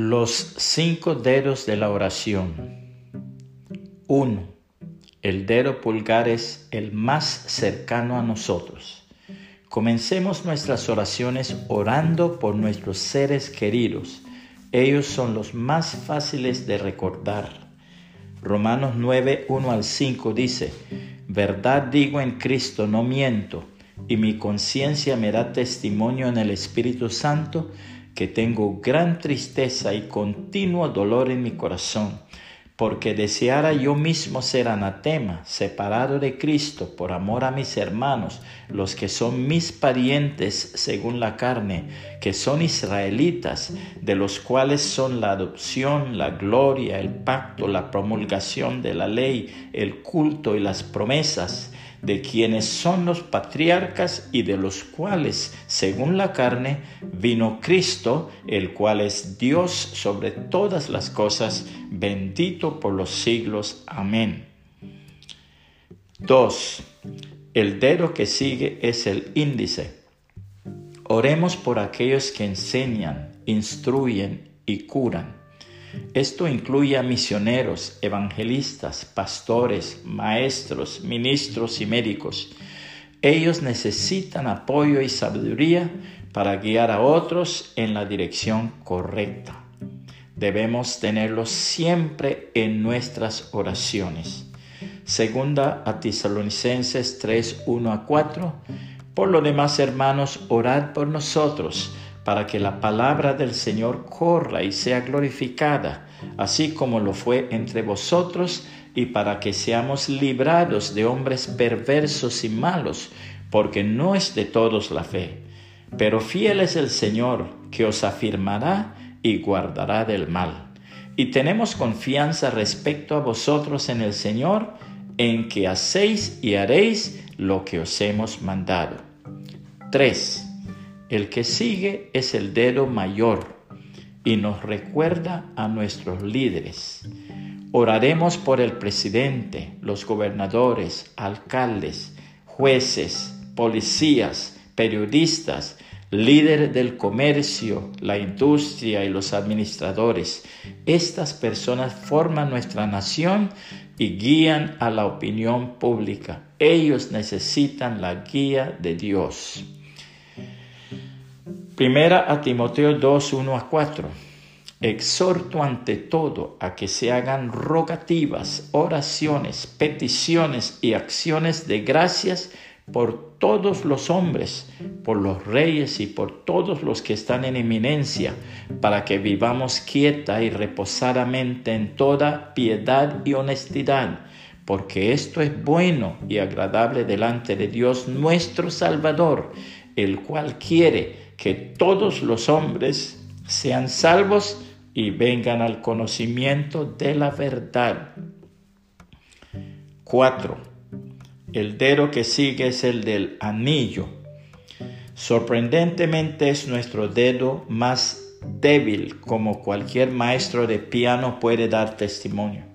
Los cinco dedos de la oración. 1. El dedo pulgar es el más cercano a nosotros. Comencemos nuestras oraciones orando por nuestros seres queridos. Ellos son los más fáciles de recordar. Romanos 9, 1 al 5 dice, Verdad digo en Cristo, no miento, y mi conciencia me da testimonio en el Espíritu Santo que tengo gran tristeza y continuo dolor en mi corazón, porque deseara yo mismo ser anatema, separado de Cristo por amor a mis hermanos, los que son mis parientes según la carne, que son israelitas, de los cuales son la adopción, la gloria, el pacto, la promulgación de la ley, el culto y las promesas de quienes son los patriarcas y de los cuales, según la carne, vino Cristo, el cual es Dios sobre todas las cosas, bendito por los siglos. Amén. 2. El dedo que sigue es el índice. Oremos por aquellos que enseñan, instruyen y curan esto incluye a misioneros, evangelistas, pastores, maestros, ministros y médicos. Ellos necesitan apoyo y sabiduría para guiar a otros en la dirección correcta. Debemos tenerlos siempre en nuestras oraciones. Segunda a Tesalonicenses 3, 1 a 4. Por lo demás, hermanos, orad por nosotros para que la palabra del Señor corra y sea glorificada, así como lo fue entre vosotros, y para que seamos librados de hombres perversos y malos, porque no es de todos la fe. Pero fiel es el Señor, que os afirmará y guardará del mal. Y tenemos confianza respecto a vosotros en el Señor, en que hacéis y haréis lo que os hemos mandado. 3. El que sigue es el dedo mayor y nos recuerda a nuestros líderes. Oraremos por el presidente, los gobernadores, alcaldes, jueces, policías, periodistas, líderes del comercio, la industria y los administradores. Estas personas forman nuestra nación y guían a la opinión pública. Ellos necesitan la guía de Dios. Primera a Timoteo 2, 1 a 4. Exhorto ante todo a que se hagan rogativas, oraciones, peticiones y acciones de gracias por todos los hombres, por los reyes y por todos los que están en eminencia, para que vivamos quieta y reposadamente en toda piedad y honestidad, porque esto es bueno y agradable delante de Dios nuestro Salvador, el cual quiere que todos los hombres sean salvos y vengan al conocimiento de la verdad. 4. El dedo que sigue es el del anillo. Sorprendentemente es nuestro dedo más débil, como cualquier maestro de piano puede dar testimonio.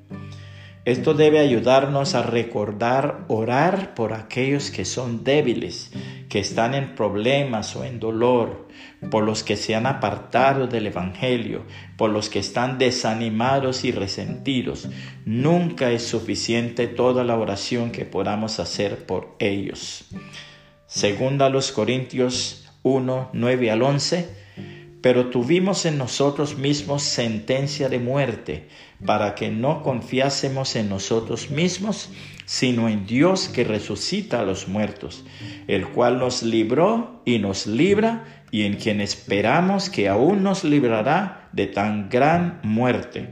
Esto debe ayudarnos a recordar orar por aquellos que son débiles, que están en problemas o en dolor, por los que se han apartado del Evangelio, por los que están desanimados y resentidos. Nunca es suficiente toda la oración que podamos hacer por ellos. Segunda los Corintios 1, 9 al 11 pero tuvimos en nosotros mismos sentencia de muerte, para que no confiásemos en nosotros mismos, sino en Dios que resucita a los muertos, el cual nos libró y nos libra, y en quien esperamos que aún nos librará de tan gran muerte,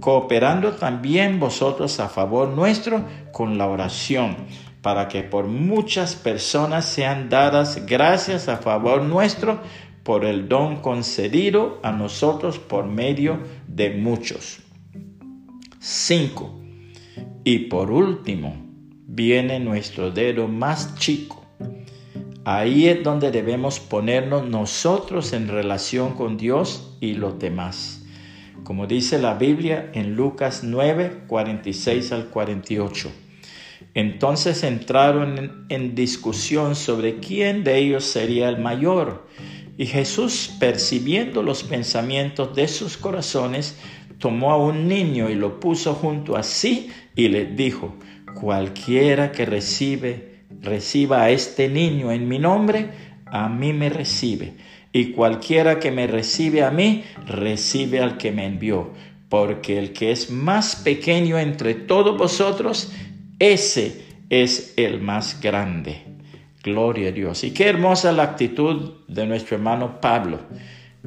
cooperando también vosotros a favor nuestro con la oración, para que por muchas personas sean dadas gracias a favor nuestro, por el don concedido a nosotros por medio de muchos. 5. Y por último, viene nuestro dedo más chico. Ahí es donde debemos ponernos nosotros en relación con Dios y los demás. Como dice la Biblia en Lucas 9, 46 al 48. Entonces entraron en, en discusión sobre quién de ellos sería el mayor Y Jesús, percibiendo los pensamientos de sus corazones, tomó a un niño y lo puso junto a sí y le dijo, cualquiera que recibe, reciba a este niño en mi nombre, a mí me recibe. Y cualquiera que me recibe a mí, recibe al que me envió. Porque el que es más pequeño entre todos vosotros, ese es el más grande. Gloria a Dios. Y qué hermosa la actitud de nuestro hermano Pablo.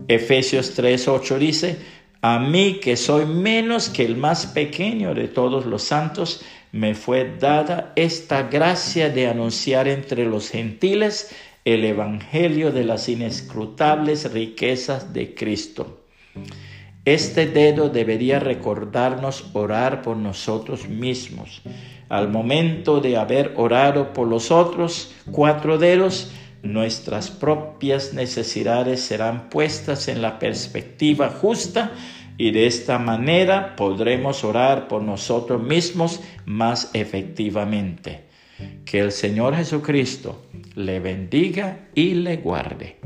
Efesios 3:8 dice, a mí que soy menos que el más pequeño de todos los santos, me fue dada esta gracia de anunciar entre los gentiles el Evangelio de las inescrutables riquezas de Cristo. Este dedo debería recordarnos orar por nosotros mismos al momento de haber orado por los otros cuatro dedos, nuestras propias necesidades serán puestas en la perspectiva justa y de esta manera podremos orar por nosotros mismos más efectivamente. Que el Señor Jesucristo le bendiga y le guarde.